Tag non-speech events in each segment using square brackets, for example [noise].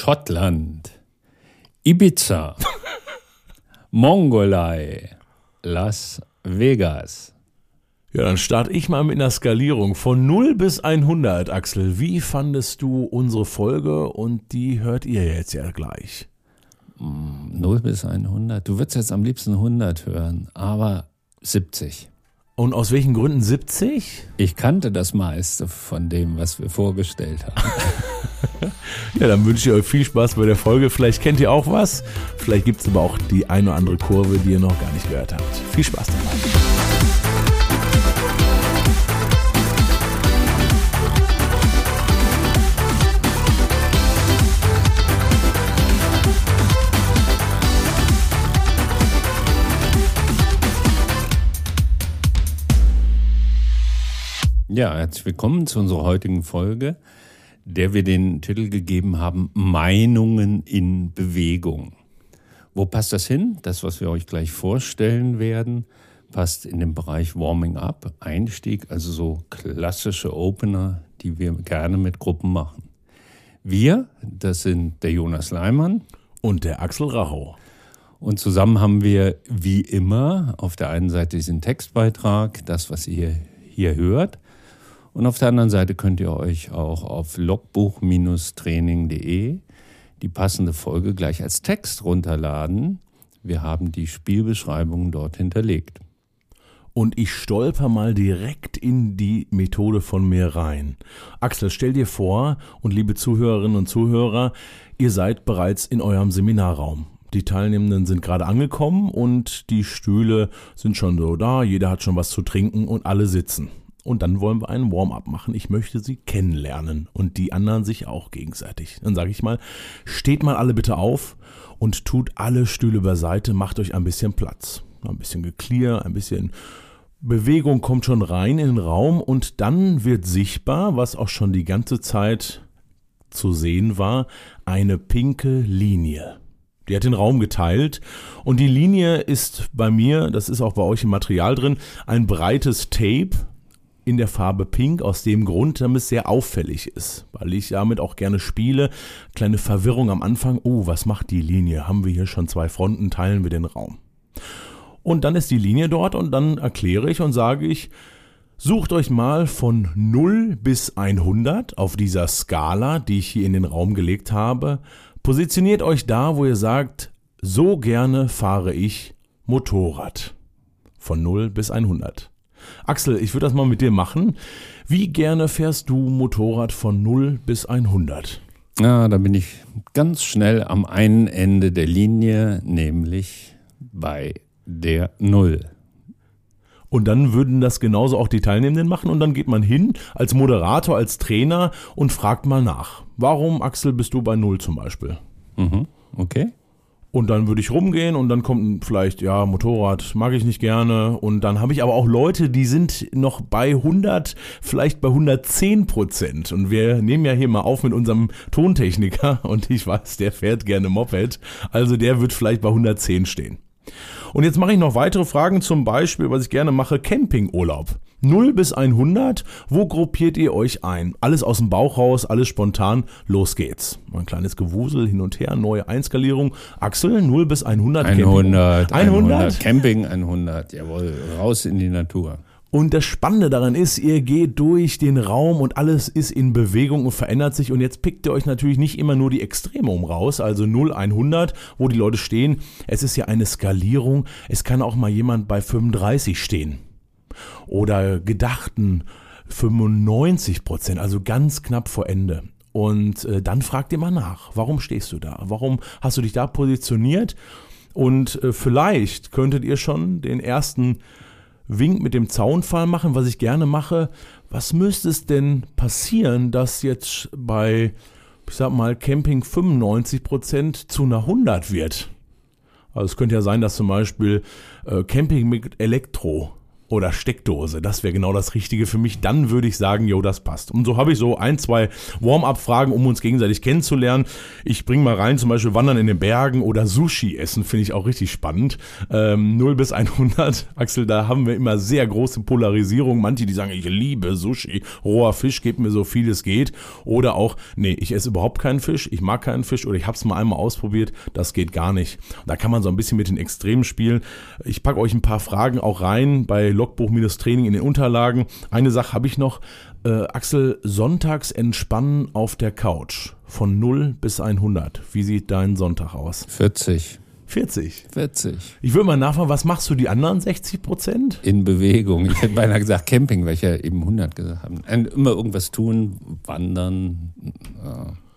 Schottland, Ibiza, [laughs] Mongolei, Las Vegas. Ja, dann starte ich mal mit einer Skalierung von 0 bis 100, Axel. Wie fandest du unsere Folge? Und die hört ihr jetzt ja gleich. 0 bis 100. Du würdest jetzt am liebsten 100 hören, aber 70. Und aus welchen Gründen 70? Ich kannte das meiste von dem, was wir vorgestellt haben. [laughs] [laughs] ja, dann wünsche ich euch viel Spaß bei der Folge. Vielleicht kennt ihr auch was. Vielleicht gibt es aber auch die eine oder andere Kurve, die ihr noch gar nicht gehört habt. Viel Spaß dabei. Ja, herzlich willkommen zu unserer heutigen Folge, der wir den Titel gegeben haben Meinungen in Bewegung. Wo passt das hin? Das, was wir euch gleich vorstellen werden, passt in den Bereich Warming Up, Einstieg, also so klassische Opener, die wir gerne mit Gruppen machen. Wir, das sind der Jonas Leimann und der Axel Rachau. Und zusammen haben wir wie immer auf der einen Seite diesen Textbeitrag, das, was ihr hier hört, und auf der anderen Seite könnt ihr euch auch auf logbuch-training.de die passende Folge gleich als Text runterladen. Wir haben die Spielbeschreibung dort hinterlegt. Und ich stolper mal direkt in die Methode von mir rein. Axel, stell dir vor, und liebe Zuhörerinnen und Zuhörer, ihr seid bereits in eurem Seminarraum. Die Teilnehmenden sind gerade angekommen und die Stühle sind schon so da, jeder hat schon was zu trinken und alle sitzen. Und dann wollen wir einen Warm-up machen. Ich möchte sie kennenlernen und die anderen sich auch gegenseitig. Dann sage ich mal, steht mal alle bitte auf und tut alle Stühle beiseite, macht euch ein bisschen Platz. Ein bisschen Geklier, ein bisschen Bewegung kommt schon rein in den Raum und dann wird sichtbar, was auch schon die ganze Zeit zu sehen war, eine pinke Linie. Die hat den Raum geteilt und die Linie ist bei mir, das ist auch bei euch im Material drin, ein breites Tape, in der Farbe Pink aus dem Grund, damit es sehr auffällig ist, weil ich damit auch gerne spiele. Kleine Verwirrung am Anfang. Oh, was macht die Linie? Haben wir hier schon zwei Fronten? Teilen wir den Raum. Und dann ist die Linie dort und dann erkläre ich und sage ich, sucht euch mal von 0 bis 100 auf dieser Skala, die ich hier in den Raum gelegt habe. Positioniert euch da, wo ihr sagt, so gerne fahre ich Motorrad. Von 0 bis 100. Axel, ich würde das mal mit dir machen. Wie gerne fährst du Motorrad von 0 bis 100? Ja, da bin ich ganz schnell am einen Ende der Linie, nämlich bei der 0. Und dann würden das genauso auch die Teilnehmenden machen und dann geht man hin als Moderator, als Trainer und fragt mal nach. Warum, Axel, bist du bei 0 zum Beispiel? Mhm, okay. Und dann würde ich rumgehen und dann kommt vielleicht, ja, Motorrad mag ich nicht gerne. Und dann habe ich aber auch Leute, die sind noch bei 100, vielleicht bei 110 Prozent. Und wir nehmen ja hier mal auf mit unserem Tontechniker [laughs] und ich weiß, der fährt gerne Moped. Also der wird vielleicht bei 110 stehen. Und jetzt mache ich noch weitere Fragen, zum Beispiel, was ich gerne mache, Campingurlaub. 0 bis 100, wo gruppiert ihr euch ein? Alles aus dem Bauch raus, alles spontan, los geht's. Ein kleines Gewusel hin und her, neue Einskalierung. Axel, 0 bis 100. 100, 100, 100. Camping 100, jawohl, raus in die Natur. Und das Spannende daran ist, ihr geht durch den Raum und alles ist in Bewegung und verändert sich. Und jetzt pickt ihr euch natürlich nicht immer nur die Extreme um raus, also 0, 100, wo die Leute stehen. Es ist ja eine Skalierung. Es kann auch mal jemand bei 35 stehen. Oder gedachten 95 Prozent, also ganz knapp vor Ende. Und äh, dann fragt ihr mal nach, warum stehst du da? Warum hast du dich da positioniert? Und äh, vielleicht könntet ihr schon den ersten Wink mit dem Zaunfall machen, was ich gerne mache. Was müsste es denn passieren, dass jetzt bei, ich sag mal, Camping 95% zu einer 100 wird? Also es könnte ja sein, dass zum Beispiel äh, Camping mit Elektro oder Steckdose. Das wäre genau das Richtige für mich. Dann würde ich sagen, jo, das passt. Und so habe ich so ein, zwei Warm-up-Fragen, um uns gegenseitig kennenzulernen. Ich bringe mal rein, zum Beispiel Wandern in den Bergen oder Sushi essen, finde ich auch richtig spannend. Ähm, 0 bis 100, [laughs] Axel, da haben wir immer sehr große Polarisierung. Manche, die sagen, ich liebe Sushi, roher Fisch, gebt mir so viel es geht. Oder auch, nee, ich esse überhaupt keinen Fisch, ich mag keinen Fisch oder ich habe es mal einmal ausprobiert, das geht gar nicht. Da kann man so ein bisschen mit den Extremen spielen. Ich packe euch ein paar Fragen auch rein bei Logbuch-Training in den Unterlagen. Eine Sache habe ich noch. Äh, Axel, sonntags entspannen auf der Couch von 0 bis 100. Wie sieht dein Sonntag aus? 40. 40. 40. Ich würde mal nachfragen, was machst du die anderen 60 Prozent? In Bewegung. Ich hätte beinahe gesagt Camping, weil ich ja eben 100 gesagt habe. Immer irgendwas tun, wandern,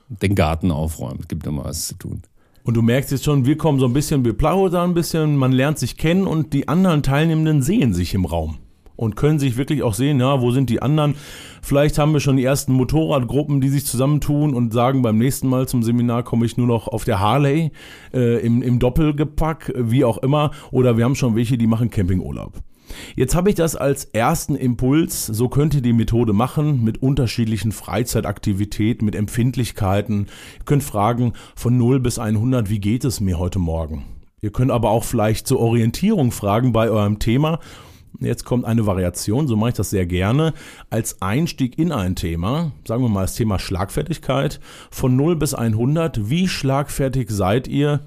den Garten aufräumen. Es gibt immer was zu tun. Und du merkst jetzt schon, wir kommen so ein bisschen, wir plaudern ein bisschen, man lernt sich kennen und die anderen Teilnehmenden sehen sich im Raum und können sich wirklich auch sehen, ja, wo sind die anderen? Vielleicht haben wir schon die ersten Motorradgruppen, die sich zusammentun und sagen, beim nächsten Mal zum Seminar komme ich nur noch auf der Harley äh, im, im Doppelgepack, wie auch immer. Oder wir haben schon welche, die machen Campingurlaub. Jetzt habe ich das als ersten Impuls, so könnt ihr die Methode machen, mit unterschiedlichen Freizeitaktivitäten, mit Empfindlichkeiten. Ihr könnt fragen von 0 bis 100, wie geht es mir heute Morgen? Ihr könnt aber auch vielleicht zur Orientierung fragen bei eurem Thema. Jetzt kommt eine Variation, so mache ich das sehr gerne, als Einstieg in ein Thema, sagen wir mal das Thema Schlagfertigkeit, von 0 bis 100, wie schlagfertig seid ihr,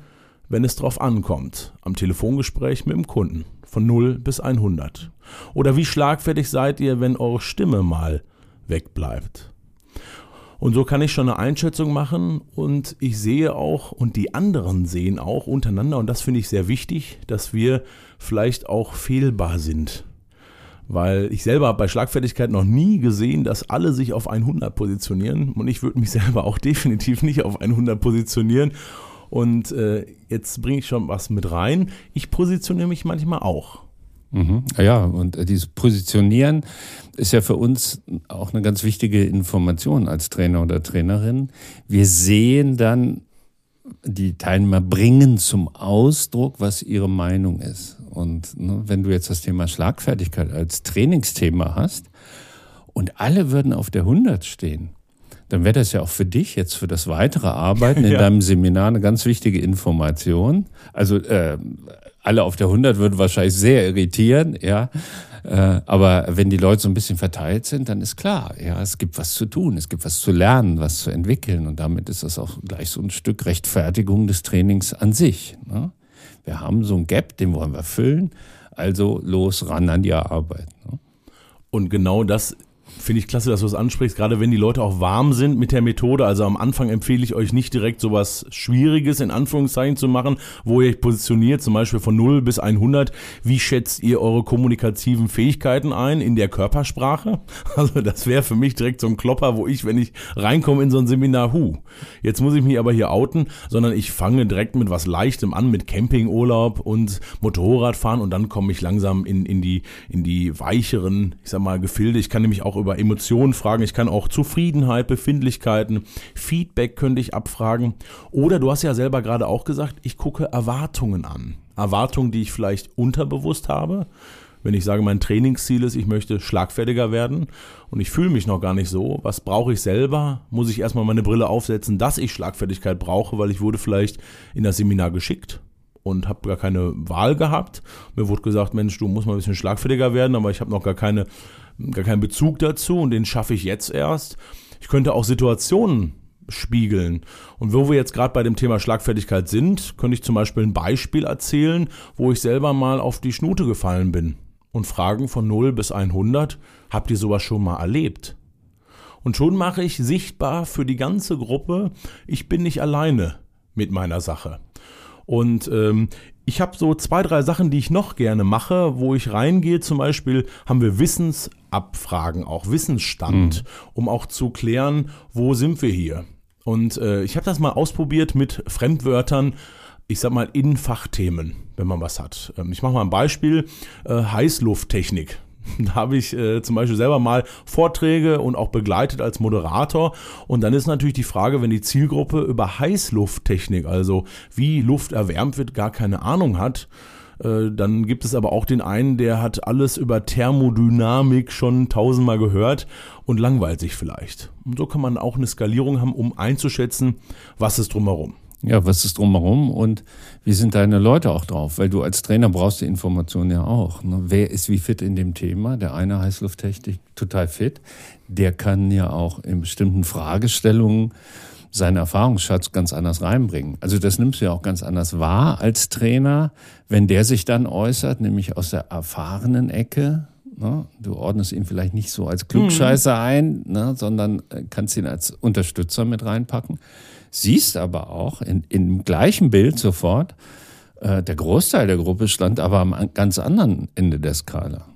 wenn es drauf ankommt, am Telefongespräch mit dem Kunden? von 0 bis 100? Oder wie schlagfertig seid ihr, wenn eure Stimme mal wegbleibt? Und so kann ich schon eine Einschätzung machen und ich sehe auch und die anderen sehen auch untereinander und das finde ich sehr wichtig, dass wir vielleicht auch fehlbar sind. Weil ich selber habe bei Schlagfertigkeit noch nie gesehen, dass alle sich auf 100 positionieren und ich würde mich [laughs] selber auch definitiv nicht auf 100 positionieren und äh, jetzt bringe ich schon was mit rein. Ich positioniere mich manchmal auch. Mhm. Ja, und äh, dieses Positionieren ist ja für uns auch eine ganz wichtige Information als Trainer oder Trainerin. Wir sehen dann, die Teilnehmer bringen zum Ausdruck, was ihre Meinung ist. Und ne, wenn du jetzt das Thema Schlagfertigkeit als Trainingsthema hast und alle würden auf der 100 stehen, dann wäre das ja auch für dich jetzt für das weitere Arbeiten in [laughs] ja. deinem Seminar eine ganz wichtige Information. Also äh, alle auf der 100 würden wahrscheinlich sehr irritieren, ja. Äh, aber wenn die Leute so ein bisschen verteilt sind, dann ist klar, ja, es gibt was zu tun, es gibt was zu lernen, was zu entwickeln und damit ist das auch gleich so ein Stück Rechtfertigung des Trainings an sich. Ne? Wir haben so ein Gap, den wollen wir füllen, also los ran an die Arbeit. Ne? Und genau das Finde ich klasse, dass du das ansprichst, gerade wenn die Leute auch warm sind mit der Methode. Also am Anfang empfehle ich euch nicht direkt sowas Schwieriges in Anführungszeichen zu machen, wo ihr euch positioniert, zum Beispiel von 0 bis 100. Wie schätzt ihr eure kommunikativen Fähigkeiten ein in der Körpersprache? [laughs] Also das wäre für mich direkt so ein Klopper, wo ich, wenn ich reinkomme in so ein Seminar, hu, jetzt muss ich mich aber hier outen, sondern ich fange direkt mit was Leichtem an, mit Campingurlaub und Motorradfahren und dann komme ich langsam in, in, die, in die weicheren, ich sag mal, Gefilde. Ich kann nämlich auch über Emotionen fragen. Ich kann auch Zufriedenheit, Befindlichkeiten, Feedback könnte ich abfragen. Oder du hast ja selber gerade auch gesagt, ich gucke Erwartungen an. Erwartungen, die ich vielleicht unterbewusst habe. Wenn ich sage, mein Trainingsziel ist, ich möchte schlagfertiger werden und ich fühle mich noch gar nicht so, was brauche ich selber? Muss ich erstmal meine Brille aufsetzen, dass ich Schlagfertigkeit brauche, weil ich wurde vielleicht in das Seminar geschickt und habe gar keine Wahl gehabt. Mir wurde gesagt, Mensch, du musst mal ein bisschen schlagfertiger werden, aber ich habe noch gar keine gar keinen Bezug dazu und den schaffe ich jetzt erst. Ich könnte auch Situationen spiegeln. Und wo wir jetzt gerade bei dem Thema Schlagfertigkeit sind, könnte ich zum Beispiel ein Beispiel erzählen, wo ich selber mal auf die Schnute gefallen bin und fragen von 0 bis 100, habt ihr sowas schon mal erlebt? Und schon mache ich sichtbar für die ganze Gruppe, ich bin nicht alleine mit meiner Sache. Und ähm, ich habe so zwei, drei Sachen, die ich noch gerne mache, wo ich reingehe. Zum Beispiel haben wir Wissensabfragen, auch Wissensstand, mhm. um auch zu klären, wo sind wir hier. Und äh, ich habe das mal ausprobiert mit Fremdwörtern, ich sag mal in Fachthemen, wenn man was hat. Ähm, ich mache mal ein Beispiel, äh, Heißlufttechnik. [laughs] Da habe ich äh, zum Beispiel selber mal Vorträge und auch begleitet als Moderator. Und dann ist natürlich die Frage, wenn die Zielgruppe über Heißlufttechnik, also wie Luft erwärmt wird, gar keine Ahnung hat, Äh, dann gibt es aber auch den einen, der hat alles über Thermodynamik schon tausendmal gehört und langweilt sich vielleicht. Und so kann man auch eine Skalierung haben, um einzuschätzen, was ist drumherum. Ja, was ist drumherum und wie sind deine Leute auch drauf? Weil du als Trainer brauchst die Informationen ja auch. Ne? Wer ist wie fit in dem Thema? Der eine Heißlufttechnik total fit. Der kann ja auch in bestimmten Fragestellungen seinen Erfahrungsschatz ganz anders reinbringen. Also das nimmst du ja auch ganz anders wahr als Trainer, wenn der sich dann äußert, nämlich aus der erfahrenen Ecke. Ne? Du ordnest ihn vielleicht nicht so als Klugscheißer mhm. ein, ne? sondern äh, kannst ihn als Unterstützer mit reinpacken. Siehst aber auch in, im gleichen Bild sofort, äh, der Großteil der Gruppe stand aber am ganz anderen Ende der Skala.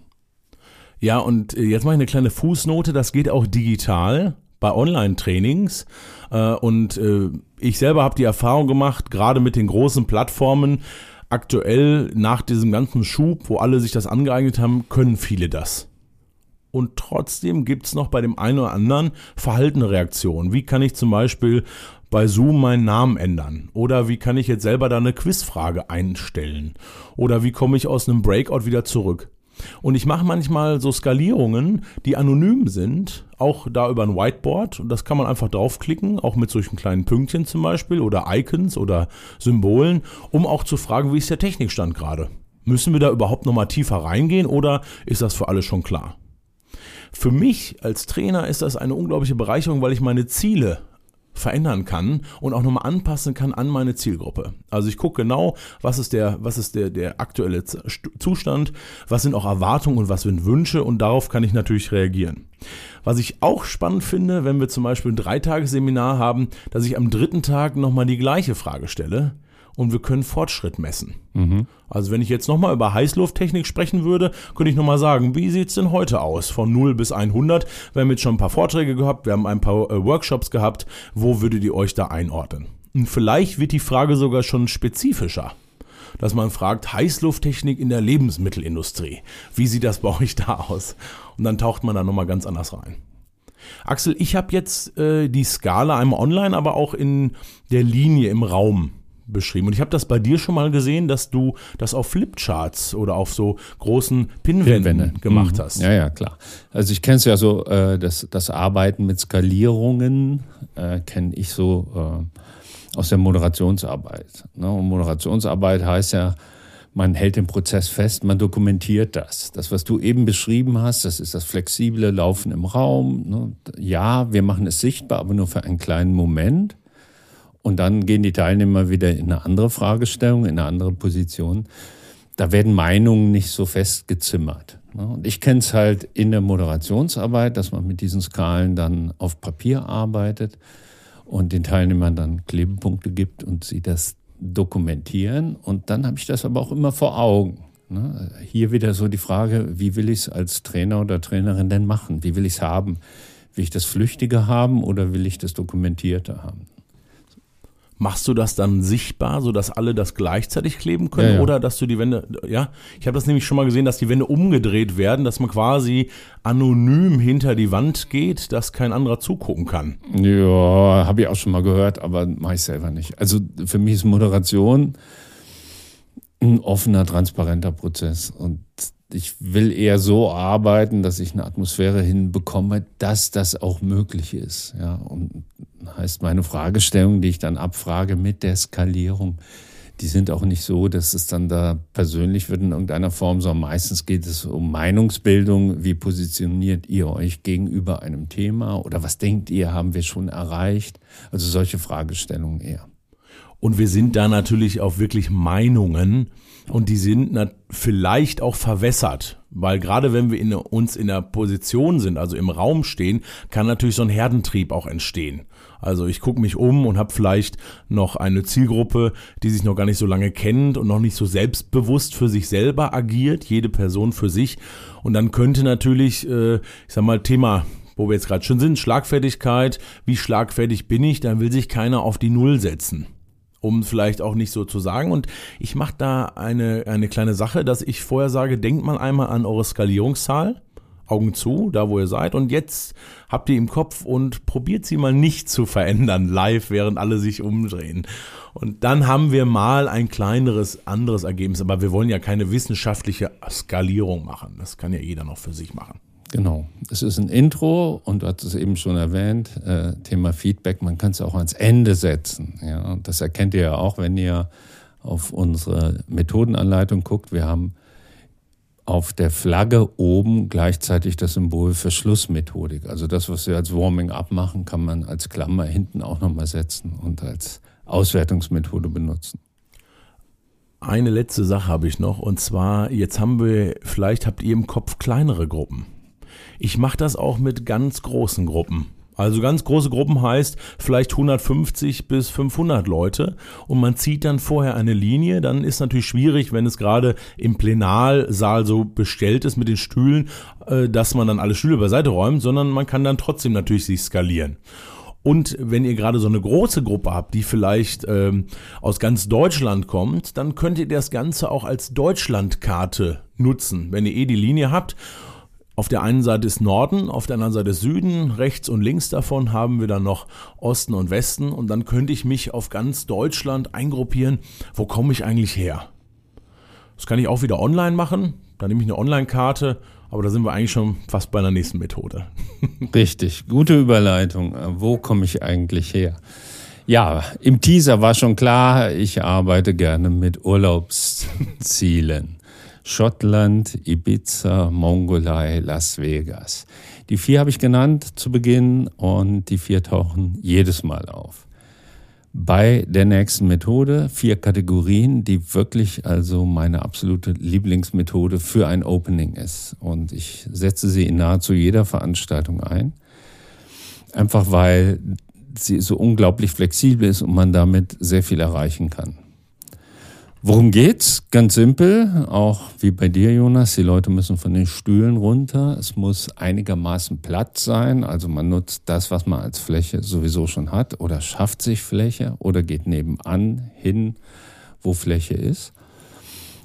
Ja, und äh, jetzt mache ich eine kleine Fußnote, das geht auch digital bei Online-Trainings. Äh, und äh, ich selber habe die Erfahrung gemacht, gerade mit den großen Plattformen, aktuell nach diesem ganzen Schub, wo alle sich das angeeignet haben, können viele das. Und trotzdem gibt es noch bei dem einen oder anderen verhaltene Reaktionen. Wie kann ich zum Beispiel bei Zoom meinen Namen ändern? Oder wie kann ich jetzt selber da eine Quizfrage einstellen? Oder wie komme ich aus einem Breakout wieder zurück? Und ich mache manchmal so Skalierungen, die anonym sind, auch da über ein Whiteboard. Und das kann man einfach draufklicken, auch mit solchen kleinen Pünktchen zum Beispiel oder Icons oder Symbolen, um auch zu fragen, wie ist der Technikstand gerade? Müssen wir da überhaupt nochmal tiefer reingehen oder ist das für alle schon klar? Für mich als Trainer ist das eine unglaubliche Bereicherung, weil ich meine Ziele verändern kann und auch nochmal anpassen kann an meine Zielgruppe. Also ich gucke genau, was ist der, was ist der, der aktuelle Zustand, was sind auch Erwartungen und was sind Wünsche und darauf kann ich natürlich reagieren. Was ich auch spannend finde, wenn wir zum Beispiel ein Dreitagesseminar haben, dass ich am dritten Tag nochmal die gleiche Frage stelle und wir können Fortschritt messen. Mhm. Also wenn ich jetzt nochmal über Heißlufttechnik sprechen würde, könnte ich nochmal sagen, wie sieht's denn heute aus? Von 0 bis 100. Wir haben jetzt schon ein paar Vorträge gehabt, wir haben ein paar äh, Workshops gehabt. Wo würdet ihr euch da einordnen? Und vielleicht wird die Frage sogar schon spezifischer dass man fragt, Heißlufttechnik in der Lebensmittelindustrie. Wie sieht das bei euch da aus? Und dann taucht man da nochmal ganz anders rein. Axel, ich habe jetzt äh, die Skala einmal online, aber auch in der Linie im Raum beschrieben. Und ich habe das bei dir schon mal gesehen, dass du das auf Flipcharts oder auf so großen Pinwänden gemacht mhm. hast. Ja, ja, klar. Also ich kenne es ja so, äh, das, das Arbeiten mit Skalierungen äh, kenne ich so äh, aus der Moderationsarbeit. Ne? Und Moderationsarbeit heißt ja, man hält den Prozess fest, man dokumentiert das. Das, was du eben beschrieben hast, das ist das flexible Laufen im Raum. Ne? Ja, wir machen es sichtbar, aber nur für einen kleinen Moment. Und dann gehen die Teilnehmer wieder in eine andere Fragestellung, in eine andere Position. Da werden Meinungen nicht so festgezimmert. Ne? Und ich kenne es halt in der Moderationsarbeit, dass man mit diesen Skalen dann auf Papier arbeitet und den Teilnehmern dann Klebepunkte gibt und sie das dokumentieren. Und dann habe ich das aber auch immer vor Augen. Ne? Hier wieder so die Frage, wie will ich es als Trainer oder Trainerin denn machen? Wie will ich es haben? Will ich das Flüchtige haben oder will ich das Dokumentierte haben? Machst du das dann sichtbar, sodass alle das gleichzeitig kleben können? Ja, ja. Oder dass du die Wände, ja, ich habe das nämlich schon mal gesehen, dass die Wände umgedreht werden, dass man quasi anonym hinter die Wand geht, dass kein anderer zugucken kann. Ja, habe ich auch schon mal gehört, aber mache ich selber nicht. Also für mich ist Moderation ein offener, transparenter Prozess. Und ich will eher so arbeiten, dass ich eine Atmosphäre hinbekomme, dass das auch möglich ist. Ja, und heißt meine Fragestellung, die ich dann abfrage mit der Skalierung, die sind auch nicht so, dass es dann da persönlich wird in irgendeiner Form, sondern meistens geht es um Meinungsbildung. Wie positioniert ihr euch gegenüber einem Thema oder was denkt ihr, haben wir schon erreicht? Also solche Fragestellungen eher. Und wir sind da natürlich auch wirklich Meinungen und die sind vielleicht auch verwässert, weil gerade wenn wir in, uns in der Position sind, also im Raum stehen, kann natürlich so ein Herdentrieb auch entstehen. Also ich gucke mich um und habe vielleicht noch eine Zielgruppe, die sich noch gar nicht so lange kennt und noch nicht so selbstbewusst für sich selber agiert, jede Person für sich. Und dann könnte natürlich, äh, ich sag mal, Thema wo wir jetzt gerade schon sind, Schlagfertigkeit, wie schlagfertig bin ich, dann will sich keiner auf die Null setzen um vielleicht auch nicht so zu sagen. Und ich mache da eine, eine kleine Sache, dass ich vorher sage, denkt mal einmal an eure Skalierungszahl Augen zu, da wo ihr seid. Und jetzt habt ihr im Kopf und probiert sie mal nicht zu verändern, live, während alle sich umdrehen. Und dann haben wir mal ein kleineres, anderes Ergebnis. Aber wir wollen ja keine wissenschaftliche Skalierung machen. Das kann ja jeder noch für sich machen. Genau. Es ist ein Intro und du hast es eben schon erwähnt, äh, Thema Feedback, man kann es auch ans Ende setzen. Ja, das erkennt ihr ja auch, wenn ihr auf unsere Methodenanleitung guckt. Wir haben auf der Flagge oben gleichzeitig das Symbol für Schlussmethodik. Also das, was wir als Warming-up machen, kann man als Klammer hinten auch nochmal setzen und als Auswertungsmethode benutzen. Eine letzte Sache habe ich noch und zwar, jetzt haben wir, vielleicht habt ihr im Kopf kleinere Gruppen. Ich mache das auch mit ganz großen Gruppen. Also ganz große Gruppen heißt vielleicht 150 bis 500 Leute und man zieht dann vorher eine Linie. Dann ist natürlich schwierig, wenn es gerade im Plenarsaal so bestellt ist mit den Stühlen, äh, dass man dann alle Stühle beiseite räumt, sondern man kann dann trotzdem natürlich sich skalieren. Und wenn ihr gerade so eine große Gruppe habt, die vielleicht ähm, aus ganz Deutschland kommt, dann könnt ihr das Ganze auch als Deutschlandkarte nutzen, wenn ihr eh die Linie habt auf der einen Seite ist Norden, auf der anderen Seite Süden, rechts und links davon haben wir dann noch Osten und Westen und dann könnte ich mich auf ganz Deutschland eingruppieren. Wo komme ich eigentlich her? Das kann ich auch wieder online machen. Da nehme ich eine Online-Karte, aber da sind wir eigentlich schon fast bei der nächsten Methode. [laughs] Richtig, gute Überleitung. Wo komme ich eigentlich her? Ja, im Teaser war schon klar, ich arbeite gerne mit Urlaubszielen. Schottland, Ibiza, Mongolei, Las Vegas. Die vier habe ich genannt zu Beginn und die vier tauchen jedes Mal auf. Bei der nächsten Methode vier Kategorien, die wirklich also meine absolute Lieblingsmethode für ein Opening ist. Und ich setze sie in nahezu jeder Veranstaltung ein. Einfach weil sie so unglaublich flexibel ist und man damit sehr viel erreichen kann. Worum geht's? Ganz simpel, auch wie bei dir, Jonas. Die Leute müssen von den Stühlen runter. Es muss einigermaßen Platz sein. Also man nutzt das, was man als Fläche sowieso schon hat oder schafft sich Fläche oder geht nebenan hin, wo Fläche ist.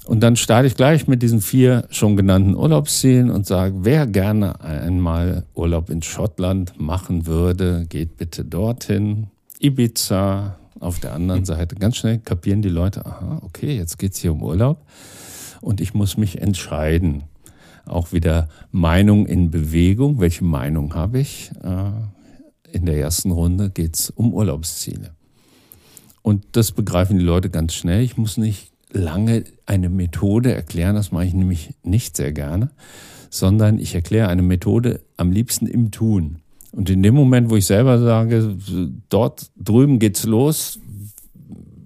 Und dann starte ich gleich mit diesen vier schon genannten Urlaubszielen und sage, wer gerne einmal Urlaub in Schottland machen würde, geht bitte dorthin. Ibiza, auf der anderen Seite. Ganz schnell kapieren die Leute, aha, okay, jetzt geht es hier um Urlaub und ich muss mich entscheiden. Auch wieder Meinung in Bewegung. Welche Meinung habe ich? Äh, in der ersten Runde geht es um Urlaubsziele. Und das begreifen die Leute ganz schnell. Ich muss nicht lange eine Methode erklären, das mache ich nämlich nicht sehr gerne, sondern ich erkläre eine Methode am liebsten im Tun. Und in dem Moment, wo ich selber sage, dort drüben geht's los,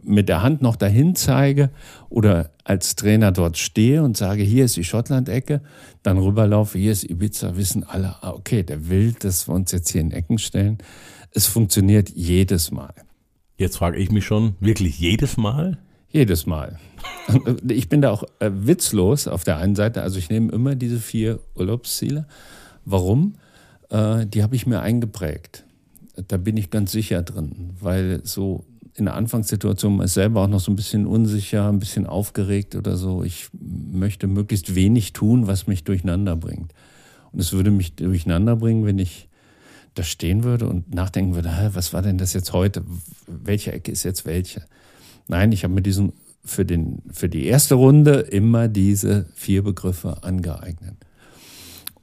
mit der Hand noch dahin zeige oder als Trainer dort stehe und sage, hier ist die Schottland-Ecke, dann rüberlaufe, hier ist Ibiza, wissen alle, ah, okay, der will, dass wir uns jetzt hier in Ecken stellen. Es funktioniert jedes Mal. Jetzt frage ich mich schon, wirklich jedes Mal? Jedes Mal. [laughs] Ich bin da auch äh, witzlos auf der einen Seite. Also ich nehme immer diese vier Urlaubsziele. Warum? Äh, die habe ich mir eingeprägt. Da bin ich ganz sicher drin, weil so in der Anfangssituation ist selber auch noch so ein bisschen unsicher, ein bisschen aufgeregt oder so. Ich möchte möglichst wenig tun, was mich durcheinander bringt. Und es würde mich durcheinander bringen, wenn ich da stehen würde und nachdenken würde, was war denn das jetzt heute? Welche Ecke ist jetzt welche? Nein, ich habe mir diesen für, den, für die erste Runde immer diese vier Begriffe angeeignet.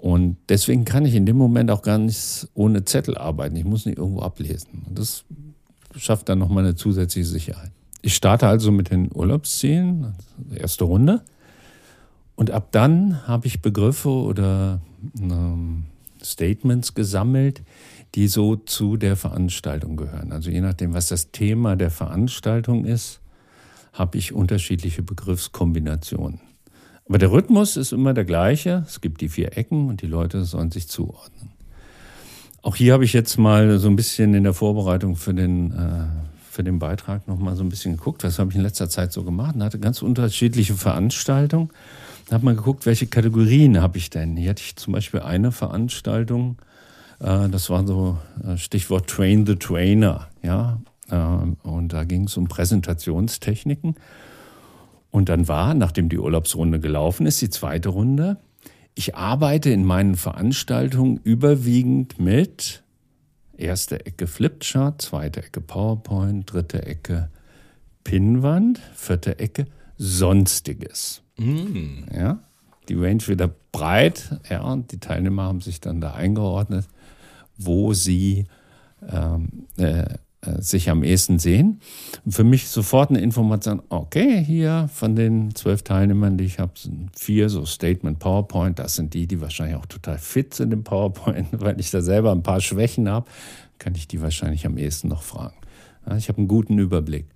Und deswegen kann ich in dem Moment auch gar nicht ohne Zettel arbeiten. Ich muss nicht irgendwo ablesen. Und das schafft dann nochmal eine zusätzliche Sicherheit. Ich starte also mit den Urlaubszielen, erste Runde. Und ab dann habe ich Begriffe oder ähm, Statements gesammelt, die so zu der Veranstaltung gehören. Also je nachdem, was das Thema der Veranstaltung ist, habe ich unterschiedliche Begriffskombinationen. Aber der Rhythmus ist immer der gleiche. Es gibt die vier Ecken und die Leute sollen sich zuordnen. Auch hier habe ich jetzt mal so ein bisschen in der Vorbereitung für den, äh, für den Beitrag noch mal so ein bisschen geguckt, was habe ich in letzter Zeit so gemacht. Und hatte ganz unterschiedliche Veranstaltungen. Da habe mal geguckt, welche Kategorien habe ich denn. Hier hatte ich zum Beispiel eine Veranstaltung, äh, das war so äh, Stichwort Train the Trainer, ja. Äh, und da ging es um Präsentationstechniken. Und dann war, nachdem die Urlaubsrunde gelaufen ist, die zweite Runde, ich arbeite in meinen Veranstaltungen überwiegend mit erste Ecke Flipchart, zweite Ecke PowerPoint, dritte Ecke Pinnwand, vierte Ecke Sonstiges. Mm. Ja, die Range wieder breit, ja, und die Teilnehmer haben sich dann da eingeordnet, wo sie ähm, äh, äh, sich am ehesten sehen. Und für mich sofort eine Information, okay, hier von den zwölf Teilnehmern, die ich habe, sind vier so Statement PowerPoint. Das sind die, die wahrscheinlich auch total fit sind im PowerPoint, [laughs] weil ich da selber ein paar Schwächen habe, kann ich die wahrscheinlich am ehesten noch fragen. Ja, ich habe einen guten Überblick.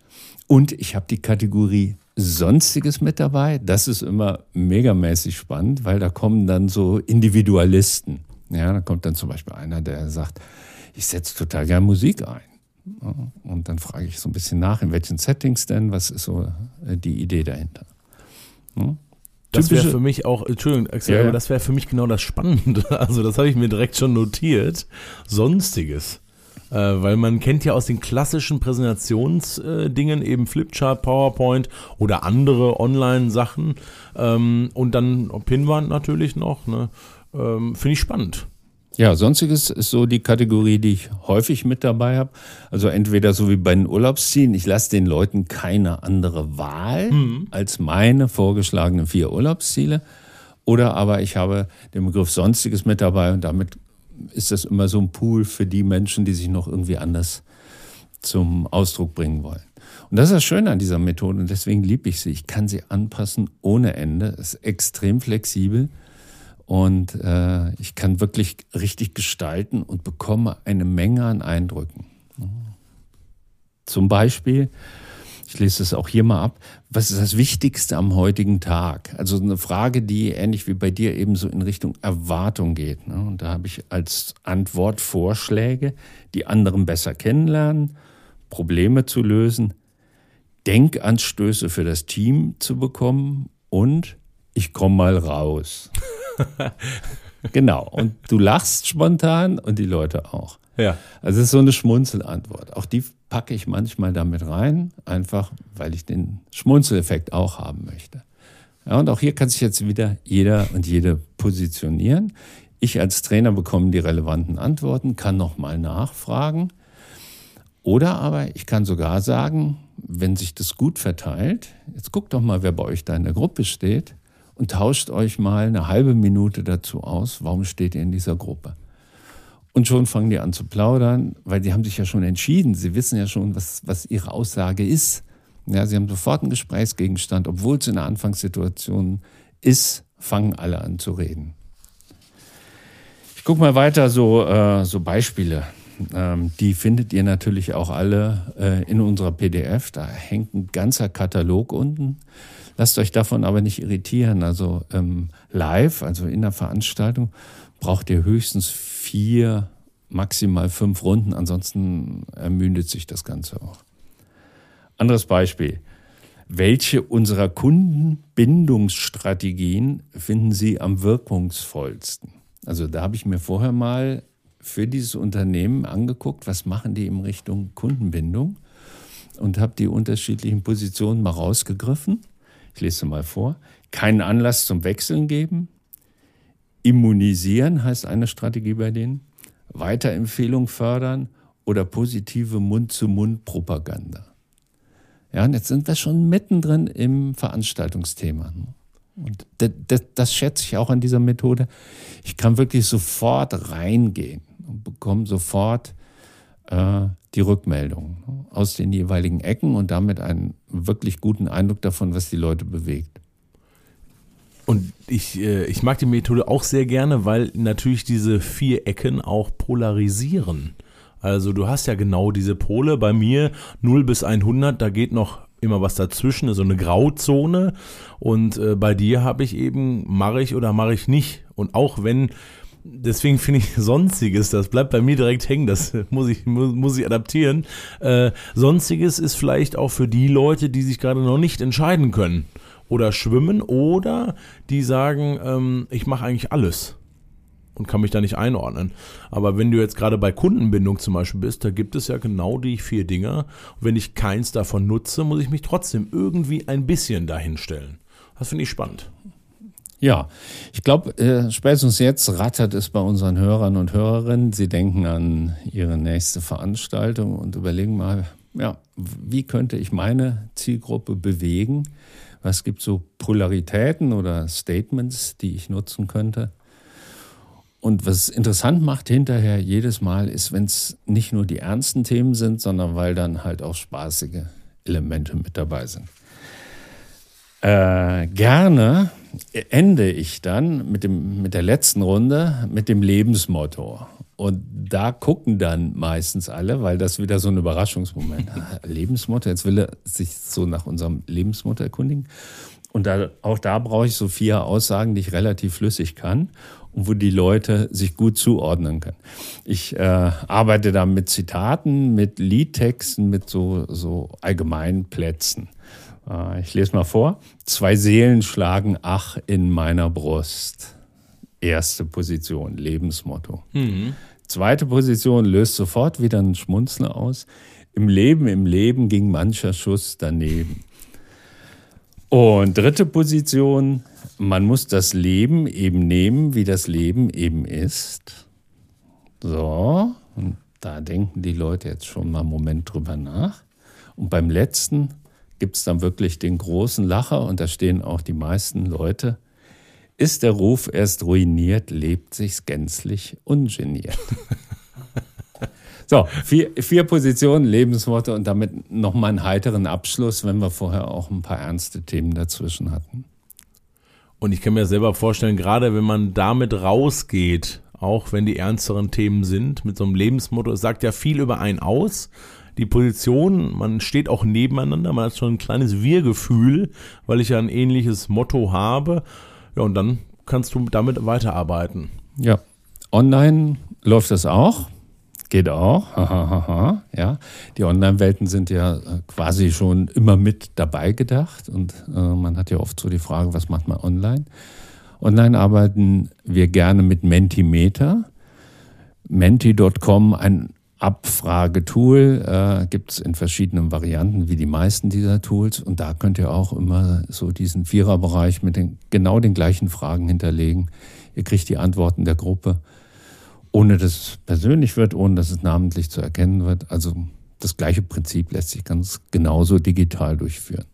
Und ich habe die Kategorie Sonstiges mit dabei. Das ist immer megamäßig spannend, weil da kommen dann so Individualisten. Ja, da kommt dann zum Beispiel einer, der sagt, ich setze total gern Musik ein. Und dann frage ich so ein bisschen nach, in welchen Settings denn, was ist so äh, die Idee dahinter. Das wäre für mich auch, Entschuldigung, Axel, ja, aber das wäre für mich genau das Spannende. [laughs] Also das habe ich mir direkt schon notiert. Sonstiges. Äh, weil man kennt ja aus den klassischen Präsentationsdingen eben Flipchart, PowerPoint oder andere Online-Sachen ähm, und dann Pinwand natürlich noch. Ne? Ähm, Finde ich spannend. Ja, sonstiges ist so die Kategorie, die ich häufig mit dabei habe. Also entweder so wie bei den Urlaubszielen, ich lasse den Leuten keine andere Wahl mhm. als meine vorgeschlagenen vier Urlaubsziele. Oder aber ich habe den Begriff Sonstiges mit dabei und damit ist das immer so ein Pool für die Menschen, die sich noch irgendwie anders zum Ausdruck bringen wollen. Und das ist das Schöne an dieser Methode und deswegen liebe ich sie. Ich kann sie anpassen ohne Ende. Es ist extrem flexibel. Und äh, ich kann wirklich richtig gestalten und bekomme eine Menge an Eindrücken. Zum Beispiel, ich lese es auch hier mal ab, was ist das Wichtigste am heutigen Tag? Also eine Frage, die ähnlich wie bei dir eben so in Richtung Erwartung geht. Ne? Und da habe ich als Antwort Vorschläge, die anderen besser kennenlernen, Probleme zu lösen, Denkanstöße für das Team zu bekommen und ich komme mal raus. [laughs] genau. Und du lachst spontan und die Leute auch. Ja. Also es ist so eine Schmunzelantwort. Auch die packe ich manchmal damit rein, einfach weil ich den Schmunzeleffekt auch haben möchte. Ja, und auch hier kann sich jetzt wieder jeder und jede positionieren. Ich als Trainer bekomme die relevanten Antworten, kann nochmal nachfragen. Oder aber ich kann sogar sagen, wenn sich das gut verteilt, jetzt guckt doch mal, wer bei euch da in der Gruppe steht und tauscht euch mal eine halbe Minute dazu aus, warum steht ihr in dieser Gruppe. Und schon fangen die an zu plaudern, weil die haben sich ja schon entschieden. Sie wissen ja schon, was, was ihre Aussage ist. Ja, sie haben sofort einen Gesprächsgegenstand, obwohl es in der Anfangssituation ist, fangen alle an zu reden. Ich gucke mal weiter, so, äh, so Beispiele. Ähm, die findet ihr natürlich auch alle äh, in unserer PDF. Da hängt ein ganzer Katalog unten. Lasst euch davon aber nicht irritieren. Also ähm, live, also in der Veranstaltung, braucht ihr höchstens vier, maximal fünf Runden. Ansonsten ermündet sich das Ganze auch. Anderes Beispiel. Welche unserer Kundenbindungsstrategien finden Sie am wirkungsvollsten? Also da habe ich mir vorher mal für dieses Unternehmen angeguckt, was machen die in Richtung Kundenbindung und habe die unterschiedlichen Positionen mal rausgegriffen ich lese mal vor. Keinen Anlass zum Wechseln geben. Immunisieren heißt eine Strategie bei denen. Weiterempfehlung fördern oder positive Mund-zu-Mund-Propaganda. Ja, und jetzt sind wir schon mittendrin im Veranstaltungsthema. Und das, das, das, schätze ich auch an dieser Methode. Ich kann wirklich sofort reingehen und bekomme sofort die Rückmeldung ne, aus den jeweiligen Ecken und damit einen wirklich guten Eindruck davon, was die Leute bewegt. Und ich, äh, ich mag die Methode auch sehr gerne, weil natürlich diese vier Ecken auch polarisieren. Also du hast ja genau diese Pole. Bei mir 0 bis 100, da geht noch immer was dazwischen, so eine Grauzone. Und äh, bei dir habe ich eben, mache ich oder mache ich nicht. Und auch wenn deswegen finde ich [laughs] Sonstiges, das bleibt bei mir direkt hängen, das [laughs] muss ich, muss, muss ich adaptieren. Äh, Sonstiges ist vielleicht auch für die Leute, die sich gerade noch nicht entscheiden können oder schwimmen oder die sagen, ähm, ich mache eigentlich alles und kann mich da nicht einordnen. Aber wenn du jetzt gerade bei Kundenbindung zum Beispiel bist, da gibt es ja genau die vier Dinge. Und wenn ich keins davon nutze, muss ich mich trotzdem irgendwie ein bisschen dahin stellen. Das finde ich spannend. Ja, ich glaube, äh, spätestens jetzt rattert es bei unseren Hörern und Hörerinnen. Sie denken an ihre nächste Veranstaltung und überlegen mal, ja, wie könnte ich meine Zielgruppe bewegen? Was gibt so Polaritäten oder Statements, die ich nutzen könnte? Und was interessant macht hinterher jedes Mal ist, wenn es nicht nur die ernsten Themen sind, sondern weil dann halt auch spaßige Elemente mit dabei sind. Äh, gerne ende ich dann mit, dem, mit der letzten Runde mit dem Lebensmotto. Und da gucken dann meistens alle, weil das wieder so ein Überraschungsmoment. [laughs] Lebensmotto, jetzt will er sich so nach unserem Lebensmotto erkundigen. Und da, auch da brauche ich so vier Aussagen, die ich relativ flüssig kann und wo die Leute sich gut zuordnen können. Ich äh, arbeite da mit Zitaten, mit Liedtexten, mit so, so allgemeinen Plätzen. Äh, ich lese mal vor. Zwei Seelen schlagen Ach in meiner Brust. Erste Position, Lebensmotto. Mhm. Zweite Position löst sofort wieder ein Schmunzeln aus. Im Leben, im Leben ging mancher Schuss daneben. Und dritte Position, man muss das Leben eben nehmen, wie das Leben eben ist. So, und da denken die Leute jetzt schon mal einen Moment drüber nach. Und beim letzten gibt es dann wirklich den großen Lacher und da stehen auch die meisten Leute. Ist der Ruf erst ruiniert, lebt sich's gänzlich ungeniert. [laughs] so, vier, vier Positionen, Lebensworte und damit nochmal einen heiteren Abschluss, wenn wir vorher auch ein paar ernste Themen dazwischen hatten. Und ich kann mir selber vorstellen, gerade wenn man damit rausgeht, auch wenn die ernsteren Themen sind, mit so einem Lebensmotto, es sagt ja viel über einen aus die Position, man steht auch nebeneinander, man hat schon ein kleines Wir-Gefühl, weil ich ja ein ähnliches Motto habe. Ja, und dann kannst du damit weiterarbeiten. Ja, online läuft das auch. Geht auch. ja, die Online-Welten sind ja äh, quasi schon immer mit dabei gedacht und äh, man hat ja oft so die Frage, was macht man online? Online arbeiten wir gerne mit Mentimeter. Menti.com, ein Abfragetool äh, gibt es in verschiedenen Varianten, wie die meisten dieser Tools. Und da könnt ihr auch immer so diesen Viererbereich mit den, genau den gleichen Fragen hinterlegen. Ihr kriegt die Antworten der Gruppe, ohne dass es persönlich wird, ohne dass es namentlich zu erkennen wird. Also das gleiche Prinzip lässt sich ganz genauso digital durchführen.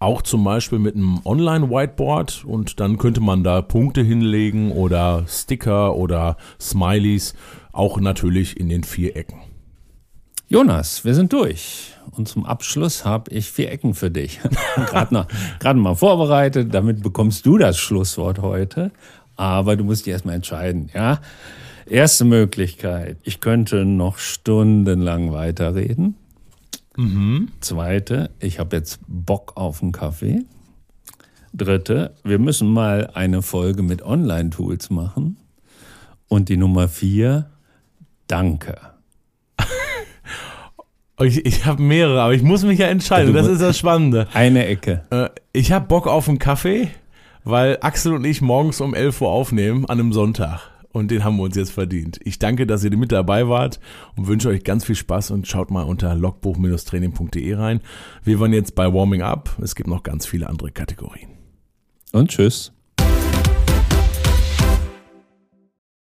Auch zum Beispiel mit einem Online-Whiteboard und dann könnte man da Punkte hinlegen oder Sticker oder Smileys, auch natürlich in den vier Ecken. Jonas, wir sind durch. Und zum Abschluss habe ich vier Ecken für dich. [laughs] Gerade mal vorbereitet, damit bekommst du das Schlusswort heute. Aber du musst dich erstmal entscheiden, ja? Erste Möglichkeit, ich könnte noch stundenlang weiterreden. Mhm. Zweite, ich habe jetzt Bock auf einen Kaffee. Dritte, wir müssen mal eine Folge mit Online-Tools machen. Und die Nummer vier, danke. Ich, ich habe mehrere, aber ich muss mich ja entscheiden. Das ist das Spannende. [laughs] Eine Ecke. Äh, ich habe Bock auf einen Kaffee, weil Axel und ich morgens um 11 Uhr aufnehmen an einem Sonntag. Und den haben wir uns jetzt verdient. Ich danke, dass ihr mit dabei wart und wünsche euch ganz viel Spaß und schaut mal unter logbuch-training.de rein. Wir waren jetzt bei Warming Up. Es gibt noch ganz viele andere Kategorien. Und tschüss.